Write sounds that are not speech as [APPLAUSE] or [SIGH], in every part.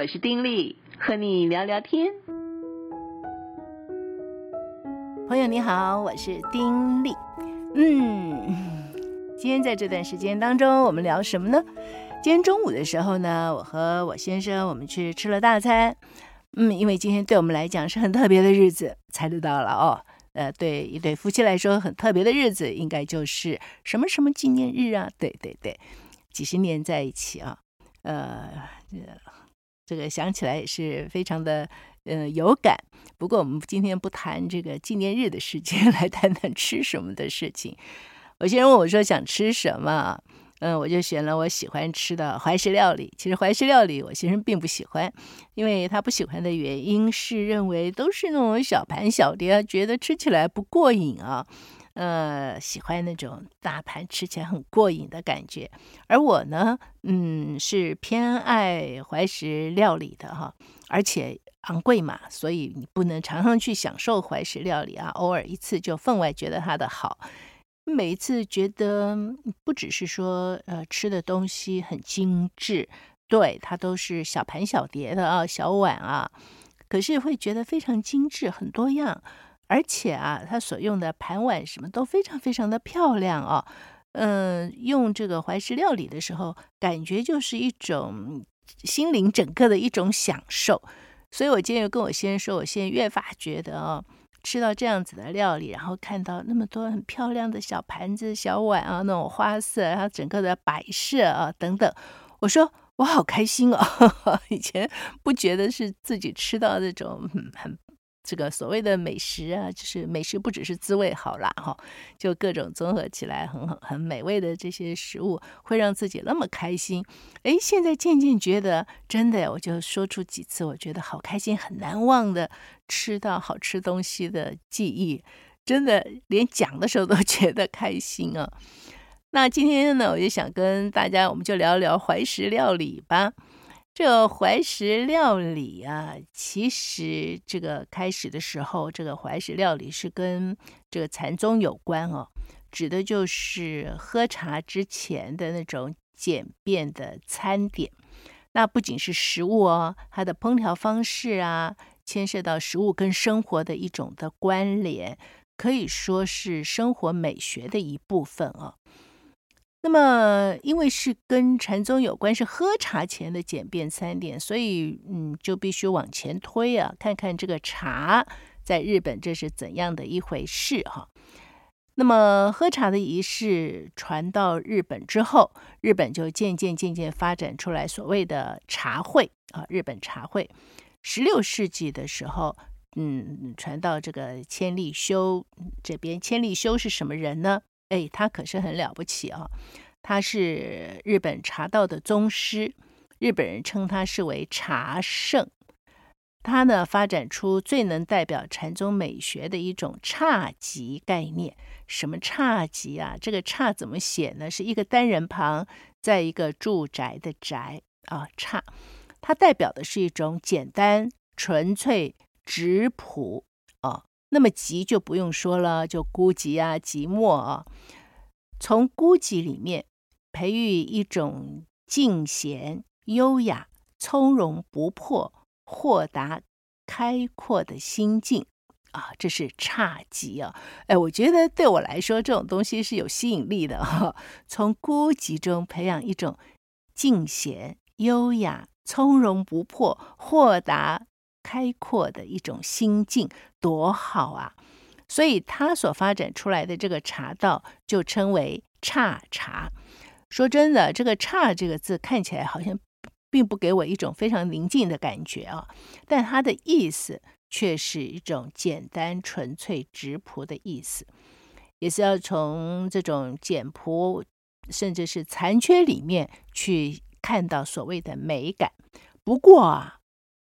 我是丁力，和你聊聊天。朋友你好，我是丁力。嗯，今天在这段时间当中，我们聊什么呢？今天中午的时候呢，我和我先生我们去吃了大餐。嗯，因为今天对我们来讲是很特别的日子，猜得到了哦。呃，对一对夫妻来说很特别的日子，应该就是什么什么纪念日啊？对对对，几十年在一起啊，呃，这个想起来也是非常的呃有感。不过我们今天不谈这个纪念日的事情，[LAUGHS] 来谈谈吃什么的事情。我先问我说想吃什么？嗯，我就选了我喜欢吃的怀石料理。其实怀石料理我先生并不喜欢，因为他不喜欢的原因是认为都是那种小盘小碟，觉得吃起来不过瘾啊。呃，喜欢那种大盘吃起来很过瘾的感觉。而我呢，嗯，是偏爱怀石料理的哈，而且昂贵嘛，所以你不能常常去享受怀石料理啊，偶尔一次就分外觉得它的好。每一次觉得不只是说呃吃的东西很精致，对，它都是小盘小碟的啊，小碗啊，可是会觉得非常精致，很多样，而且啊，它所用的盘碗什么都非常非常的漂亮哦。嗯，用这个怀石料理的时候，感觉就是一种心灵整个的一种享受。所以我今天又跟我先生说，我现在越发觉得啊。吃到这样子的料理，然后看到那么多很漂亮的小盘子、小碗啊，那种花色，然后整个的摆设啊等等，我说我好开心哦！[LAUGHS] 以前不觉得是自己吃到那种很。这个所谓的美食啊，就是美食不只是滋味好啦，哈，就各种综合起来很很很美味的这些食物，会让自己那么开心。哎，现在渐渐觉得真的，我就说出几次我觉得好开心、很难忘的吃到好吃东西的记忆，真的连讲的时候都 [LAUGHS] 觉得开心啊。那今天呢，我就想跟大家，我们就聊聊怀石料理吧。这怀石料理啊，其实这个开始的时候，这个怀石料理是跟这个禅宗有关哦，指的就是喝茶之前的那种简便的餐点。那不仅是食物哦，它的烹调方式啊，牵涉到食物跟生活的一种的关联，可以说是生活美学的一部分哦。那么，因为是跟禅宗有关，是喝茶前的简便餐点，所以嗯，就必须往前推啊，看看这个茶在日本这是怎样的一回事哈。那么，喝茶的仪式传到日本之后，日本就渐渐渐渐发展出来所谓的茶会啊，日本茶会。十六世纪的时候，嗯，传到这个千利休这边。千利休是什么人呢？哎，他可是很了不起啊！他是日本茶道的宗师，日本人称他是为茶圣。他呢，发展出最能代表禅宗美学的一种侘寂概念。什么侘寂啊？这个侘怎么写呢？是一个单人旁，在一个住宅的宅啊，侘。它代表的是一种简单、纯粹、质朴。那么寂就不用说了，就孤寂啊，寂寞啊。从孤寂里面培育一种静闲、优雅、从容不迫、豁达、开阔的心境啊，这是侘寂啊。哎，我觉得对我来说，这种东西是有吸引力的哈。从孤寂中培养一种静闲、优雅、从容不迫、豁达。开阔的一种心境，多好啊！所以他所发展出来的这个茶道就称为侘茶。说真的，这个“侘”这个字看起来好像并不给我一种非常宁静的感觉啊，但它的意思却是一种简单、纯粹、质朴的意思，也是要从这种简朴甚至是残缺里面去看到所谓的美感。不过啊。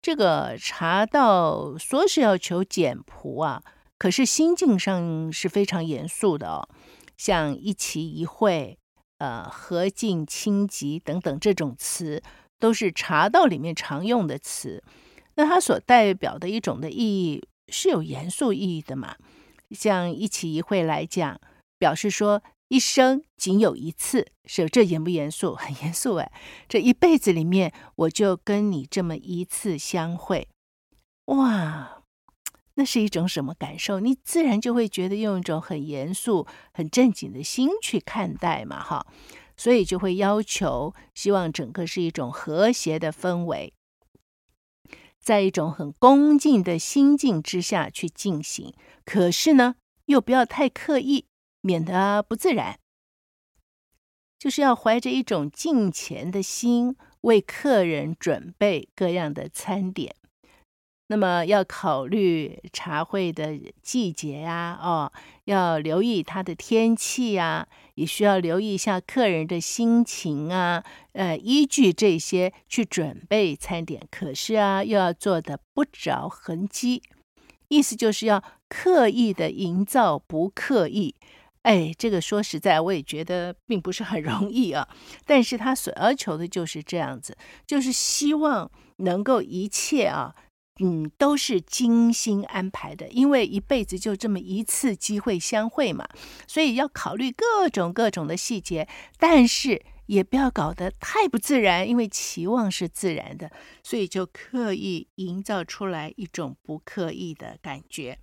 这个茶道说是要求简朴啊，可是心境上是非常严肃的哦。像一期一会、呃和静清寂等等这种词，都是茶道里面常用的词。那它所代表的一种的意义是有严肃意义的嘛？像一期一会来讲，表示说一生仅有一次，是这严不严肃？[LAUGHS] 很严肃哎！这一辈子里面，我就跟你这么一次相会，哇，那是一种什么感受？你自然就会觉得用一种很严肃、很正经的心去看待嘛，哈。所以就会要求，希望整个是一种和谐的氛围，在一种很恭敬的心境之下去进行。可是呢，又不要太刻意。免得不自然，就是要怀着一种敬虔的心，为客人准备各样的餐点。那么要考虑茶会的季节呀，哦，要留意它的天气呀，也需要留意一下客人的心情啊，呃，依据这些去准备餐点。可是啊，又要做得不着痕迹，意思就是要刻意的营造不刻意。哎，这个说实在，我也觉得并不是很容易啊。但是他所要求的就是这样子，就是希望能够一切啊，嗯，都是精心安排的。因为一辈子就这么一次机会相会嘛，所以要考虑各种各种的细节，但是也不要搞得太不自然，因为期望是自然的，所以就刻意营造出来一种不刻意的感觉。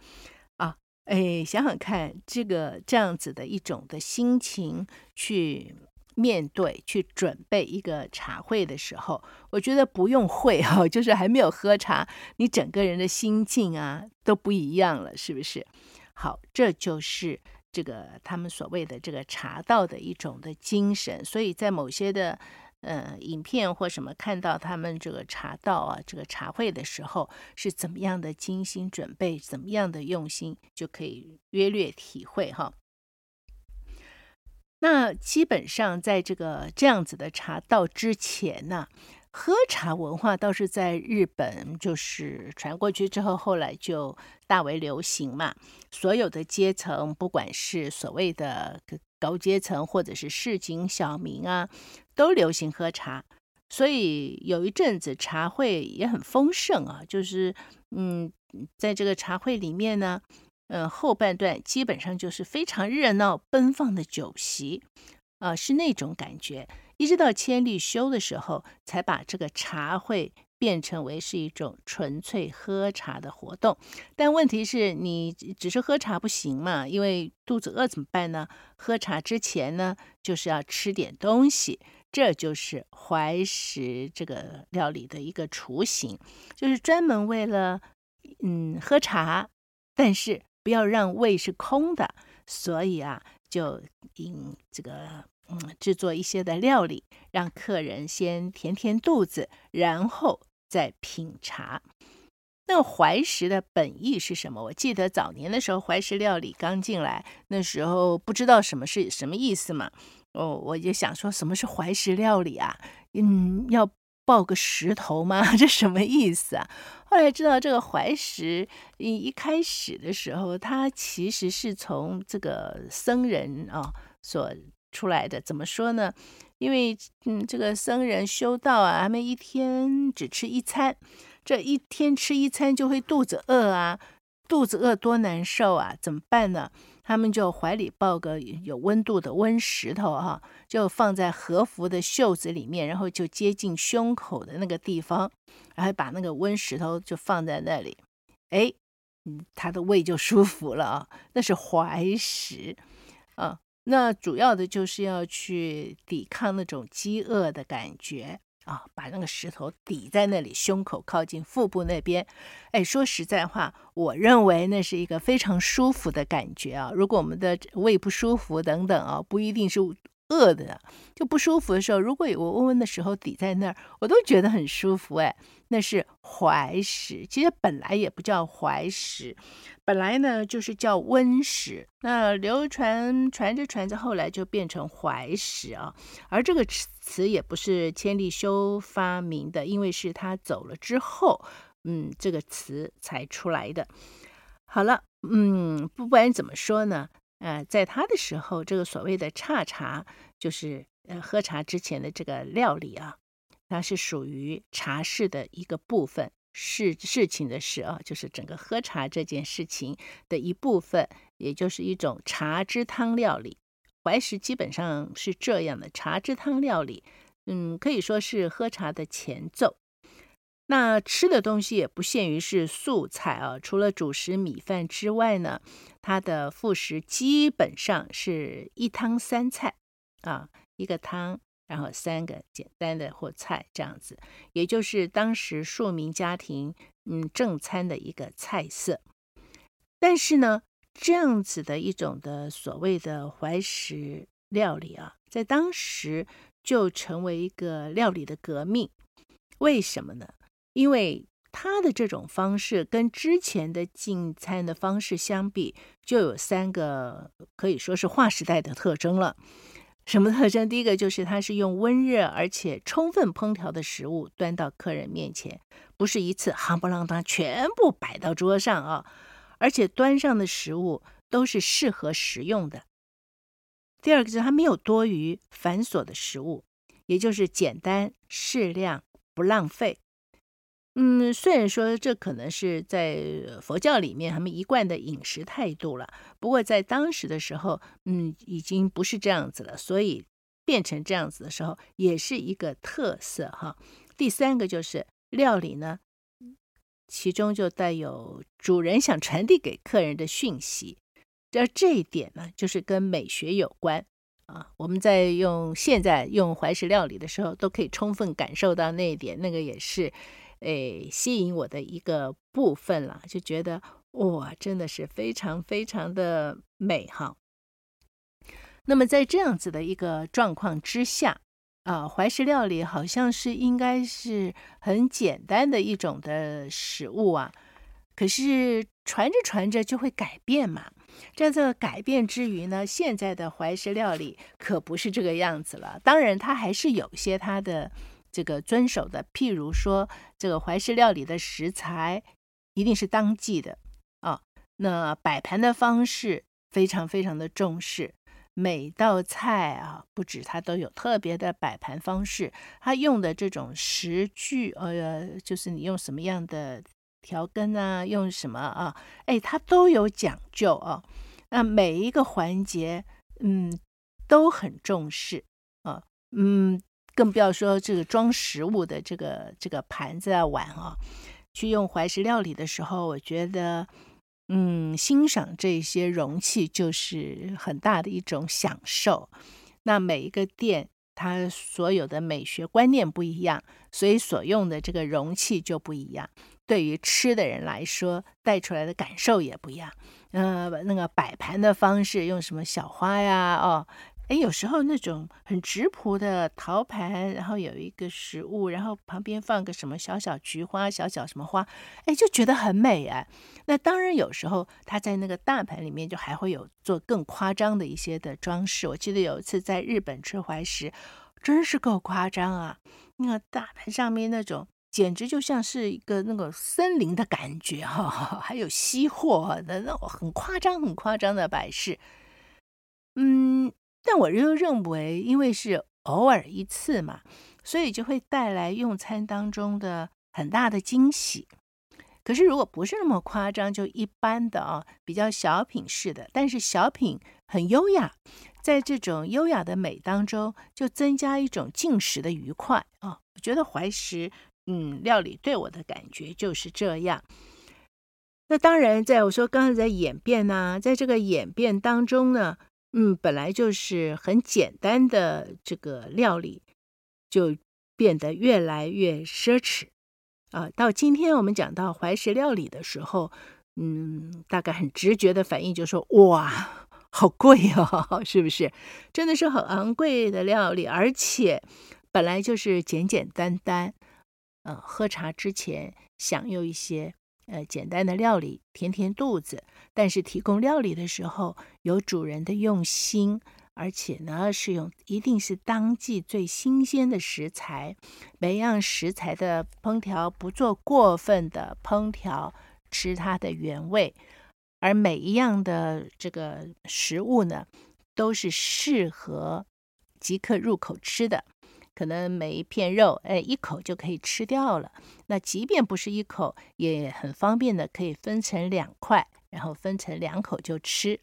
哎，想想看，这个这样子的一种的心情去面对、去准备一个茶会的时候，我觉得不用会哈，就是还没有喝茶，你整个人的心境啊都不一样了，是不是？好，这就是这个他们所谓的这个茶道的一种的精神，所以在某些的。呃，影片或什么看到他们这个茶道啊，这个茶会的时候是怎么样的精心准备，怎么样的用心，就可以约略体会哈。那基本上在这个这样子的茶道之前呢，喝茶文化倒是在日本就是传过去之后，后来就大为流行嘛。所有的阶层，不管是所谓的高阶层，或者是市井小民啊。都流行喝茶，所以有一阵子茶会也很丰盛啊。就是，嗯，在这个茶会里面呢，嗯，后半段基本上就是非常热闹奔放的酒席，啊，是那种感觉。一直到千利休的时候，才把这个茶会变成为是一种纯粹喝茶的活动。但问题是你只是喝茶不行嘛，因为肚子饿怎么办呢？喝茶之前呢，就是要吃点东西。这就是怀石这个料理的一个雏形，就是专门为了嗯喝茶，但是不要让胃是空的，所以啊，就引这个嗯制作一些的料理，让客人先填填肚子，然后再品茶。那怀石的本意是什么？我记得早年的时候，怀石料理刚进来，那时候不知道什么是什么意思嘛。哦，我就想说，什么是怀石料理啊？嗯，要抱个石头吗？[LAUGHS] 这什么意思啊？后来知道这个怀石，一一开始的时候，它其实是从这个僧人啊、哦、所出来的。怎么说呢？因为嗯，这个僧人修道啊，他们一天只吃一餐，这一天吃一餐就会肚子饿啊，肚子饿多难受啊，怎么办呢？他们就怀里抱个有温度的温石头哈，就放在和服的袖子里面，然后就接近胸口的那个地方，然后把那个温石头就放在那里，哎，他的胃就舒服了啊。那是怀石啊，那主要的就是要去抵抗那种饥饿的感觉。啊，把那个石头抵在那里，胸口靠近腹部那边。哎，说实在话，我认为那是一个非常舒服的感觉啊。如果我们的胃不舒服等等啊，不一定是饿的，就不舒服的时候，如果有个温温的时候抵在那儿，我都觉得很舒服。哎，那是怀石，其实本来也不叫怀石。本来呢，就是叫温石，那流传传着传着，后来就变成怀石啊。而这个词也不是千利休发明的，因为是他走了之后，嗯，这个词才出来的。好了，嗯，不管怎么说呢，呃，在他的时候，这个所谓的差茶，就是呃喝茶之前的这个料理啊，它是属于茶事的一个部分。事事情的事啊，就是整个喝茶这件事情的一部分，也就是一种茶之汤料理。怀石基本上是这样的茶之汤料理，嗯，可以说是喝茶的前奏。那吃的东西也不限于是素菜啊，除了主食米饭之外呢，它的副食基本上是一汤三菜啊，一个汤，然后三个简单的或菜这样子，也就是当时庶民家庭嗯正餐的一个菜色。但是呢，这样子的一种的所谓的怀石料理啊，在当时就成为一个料理的革命。为什么呢？因为他的这种方式跟之前的进餐的方式相比，就有三个可以说是划时代的特征了。什么特征？第一个就是它是用温热而且充分烹调的食物端到客人面前，不是一次夯不啷当全部摆到桌上啊，而且端上的食物都是适合食用的。第二个是它没有多余繁琐的食物，也就是简单适量，不浪费。嗯，虽然说这可能是在佛教里面他们一贯的饮食态度了，不过在当时的时候，嗯，已经不是这样子了，所以变成这样子的时候，也是一个特色哈。第三个就是料理呢，其中就带有主人想传递给客人的讯息，而这一点呢，就是跟美学有关啊。我们在用现在用怀石料理的时候，都可以充分感受到那一点，那个也是。诶，吸引我的一个部分了，就觉得哇，真的是非常非常的美哈。那么在这样子的一个状况之下，啊，怀石料理好像是应该是很简单的一种的食物啊，可是传着传着就会改变嘛。在这改变之余呢，现在的怀石料理可不是这个样子了。当然，它还是有些它的。这个遵守的，譬如说，这个怀石料理的食材一定是当季的啊。那摆盘的方式非常非常的重视，每道菜啊，不止它都有特别的摆盘方式，它用的这种食具，呃，就是你用什么样的调羹啊，用什么啊，哎，它都有讲究啊。那每一个环节，嗯，都很重视啊，嗯。更不要说这个装食物的这个这个盘子啊碗啊，去用怀石料理的时候，我觉得，嗯，欣赏这些容器就是很大的一种享受。那每一个店它所有的美学观念不一样，所以所用的这个容器就不一样。对于吃的人来说，带出来的感受也不一样。呃，那个摆盘的方式用什么小花呀？哦。哎，有时候那种很质朴的陶盘，然后有一个食物，然后旁边放个什么小小菊花、小小什么花，哎，就觉得很美啊。那当然，有时候他在那个大盘里面就还会有做更夸张的一些的装饰。我记得有一次在日本吃怀石，真是够夸张啊！那个大盘上面那种，简直就像是一个那个森林的感觉哈、哦，[LAUGHS] 还有稀货的那种很夸张、很夸张的摆饰，嗯。但我又认为，因为是偶尔一次嘛，所以就会带来用餐当中的很大的惊喜。可是如果不是那么夸张，就一般的啊，比较小品式的，但是小品很优雅，在这种优雅的美当中，就增加一种进食的愉快啊。我觉得怀石嗯料理对我的感觉就是这样。那当然，在我说刚才在演变呢，在这个演变当中呢。嗯，本来就是很简单的这个料理，就变得越来越奢侈啊！到今天我们讲到怀石料理的时候，嗯，大概很直觉的反应就说：哇，好贵哦，[LAUGHS] 是不是？真的是很昂贵的料理，而且本来就是简简单单，呃，喝茶之前享用一些。呃，简单的料理填填肚子，但是提供料理的时候有主人的用心，而且呢是用一定是当季最新鲜的食材，每样食材的烹调不做过分的烹调，吃它的原味，而每一样的这个食物呢都是适合即刻入口吃的。可能每一片肉，哎，一口就可以吃掉了。那即便不是一口，也很方便的，可以分成两块，然后分成两口就吃。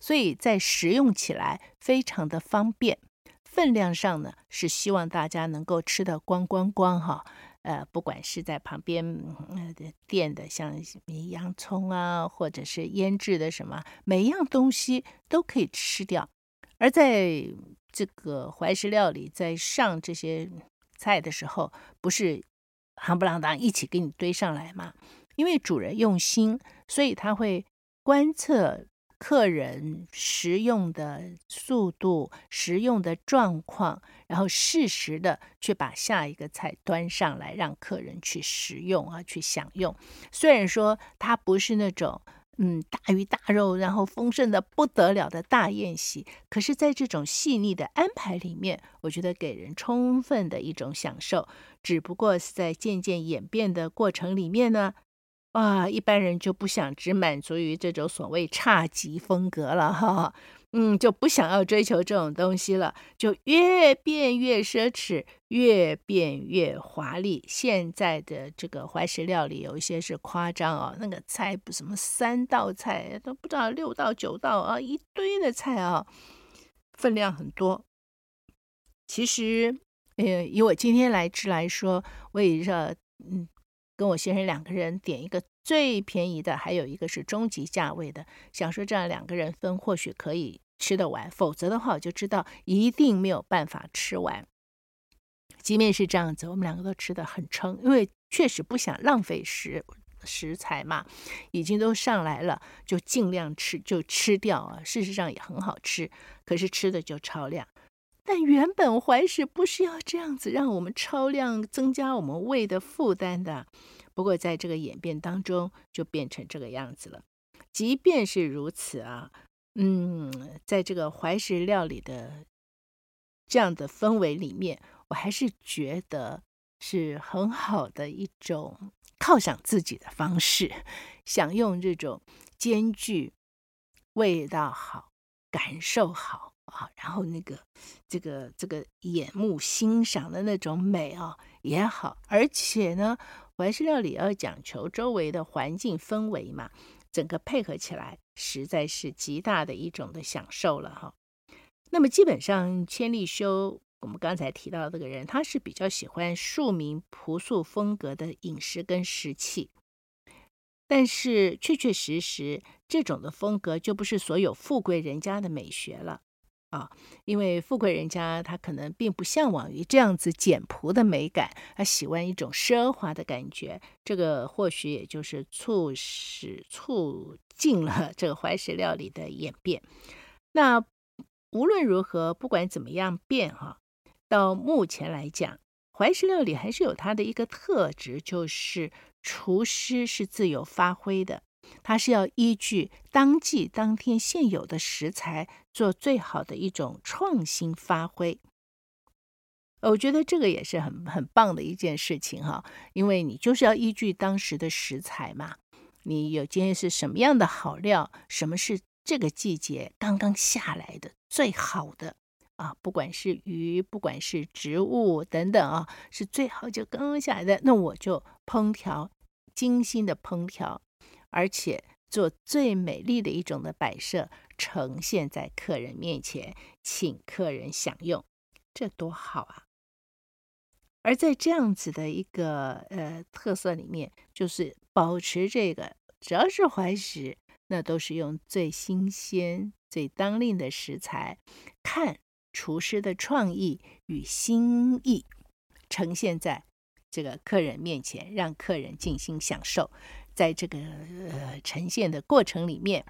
所以在食用起来非常的方便。分量上呢，是希望大家能够吃得光光光哈。呃，不管是在旁边呃的店的，像洋葱啊，或者是腌制的什么，每一样东西都可以吃掉。而在这个怀石料理在上这些菜的时候，不是夯不啷当一起给你堆上来吗？因为主人用心，所以他会观测。客人食用的速度、食用的状况，然后适时的去把下一个菜端上来，让客人去食用啊，去享用。虽然说它不是那种嗯大鱼大肉，然后丰盛的不得了的大宴席，可是，在这种细腻的安排里面，我觉得给人充分的一种享受。只不过是在渐渐演变的过程里面呢。啊，一般人就不想只满足于这种所谓差级风格了哈，嗯，就不想要追求这种东西了，就越变越奢侈，越变越华丽。现在的这个怀石料理有一些是夸张哦，那个菜不什么三道菜都不知道六道九道啊，一堆的菜啊，分量很多。其实，呃，以我今天来吃来说，我也知道，嗯。跟我先生两个人点一个最便宜的，还有一个是中级价位的，想说这样两个人分或许可以吃得完，否则的话我就知道一定没有办法吃完。即便是这样子，我们两个都吃得很撑，因为确实不想浪费食食材嘛，已经都上来了，就尽量吃就吃掉啊。事实上也很好吃，可是吃的就超量。但原本怀石不是要这样子让我们超量增加我们胃的负担的，不过在这个演变当中就变成这个样子了。即便是如此啊，嗯，在这个怀石料理的这样的氛围里面，我还是觉得是很好的一种犒赏自己的方式，享用这种兼具味道好、感受好。啊，然后那个，这个这个眼目欣赏的那种美啊也好，而且呢，怀石料理要讲求周围的环境氛围嘛，整个配合起来实在是极大的一种的享受了哈。那么基本上千利休，我们刚才提到这个人，他是比较喜欢庶民朴素风格的饮食跟食器，但是确确实实这种的风格就不是所有富贵人家的美学了。啊，因为富贵人家他可能并不向往于这样子简朴的美感，他喜欢一种奢华的感觉。这个或许也就是促使促进了 [LAUGHS] 这个怀石料理的演变。那无论如何，不管怎么样变哈，到目前来讲，怀石料理还是有它的一个特质，就是厨师是自由发挥的。它是要依据当季当天现有的食材做最好的一种创新发挥，我觉得这个也是很很棒的一件事情哈，因为你就是要依据当时的食材嘛，你有今天是什么样的好料，什么是这个季节刚刚下来的最好的啊，不管是鱼，不管是植物等等啊，是最好就刚刚下来的，那我就烹调，精心的烹调。而且做最美丽的一种的摆设，呈现在客人面前，请客人享用，这多好啊！而在这样子的一个呃特色里面，就是保持这个，只要是怀石，那都是用最新鲜、最当令的食材，看厨师的创意与心意，呈现在这个客人面前，让客人尽心享受。在这个呃呈现的过程里面，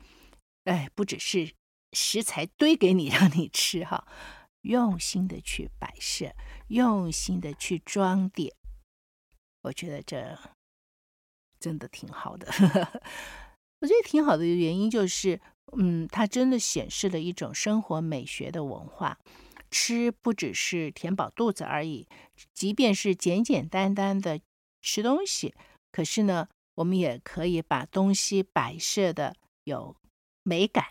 哎，不只是食材堆给你让你吃哈，用心的去摆设，用心的去装点，我觉得这真的挺好的。[LAUGHS] 我觉得挺好的一个原因就是，嗯，它真的显示了一种生活美学的文化。吃不只是填饱肚子而已，即便是简简单单的吃东西，可是呢。我们也可以把东西摆设的有美感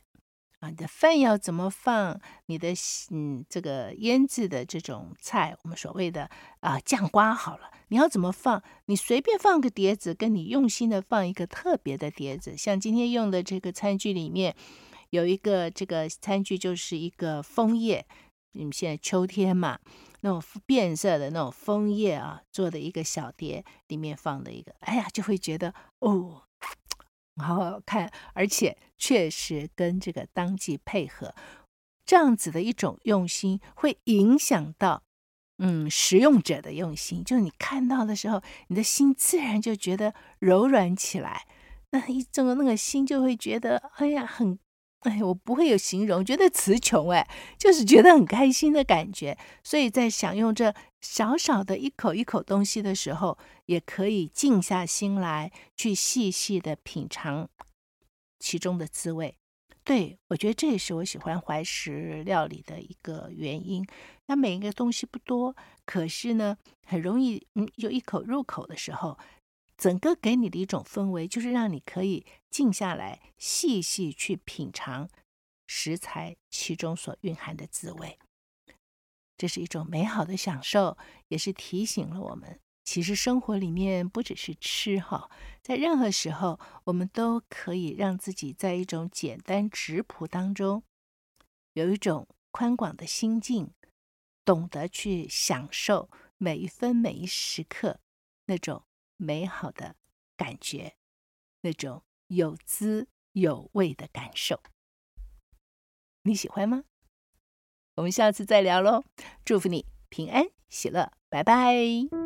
啊，你的饭要怎么放？你的嗯，这个腌制的这种菜，我们所谓的啊酱瓜好了，你要怎么放？你随便放个碟子，跟你用心的放一个特别的碟子，像今天用的这个餐具里面有一个这个餐具，就是一个枫叶，你们现在秋天嘛，那种变色的那种枫叶啊做的一个小碟，里面放的一个，哎呀，就会觉得哦，好好看，而且确实跟这个当季配合，这样子的一种用心，会影响到。嗯，使用者的用心，就是你看到的时候，你的心自然就觉得柔软起来。那一整个那个心就会觉得，哎呀，很，哎，我不会有形容，觉得词穷，哎，就是觉得很开心的感觉。所以在享用这小小的一口一口东西的时候，也可以静下心来，去细细的品尝其中的滋味。对，我觉得这也是我喜欢怀石料理的一个原因。那每一个东西不多，可是呢，很容易，嗯，就一口入口的时候，整个给你的一种氛围，就是让你可以静下来，细细去品尝食材其中所蕴含的滋味。这是一种美好的享受，也是提醒了我们。其实生活里面不只是吃哈，在任何时候，我们都可以让自己在一种简单质朴当中，有一种宽广的心境，懂得去享受每一分每一时刻那种美好的感觉，那种有滋有味的感受。你喜欢吗？我们下次再聊喽！祝福你平安喜乐，拜拜。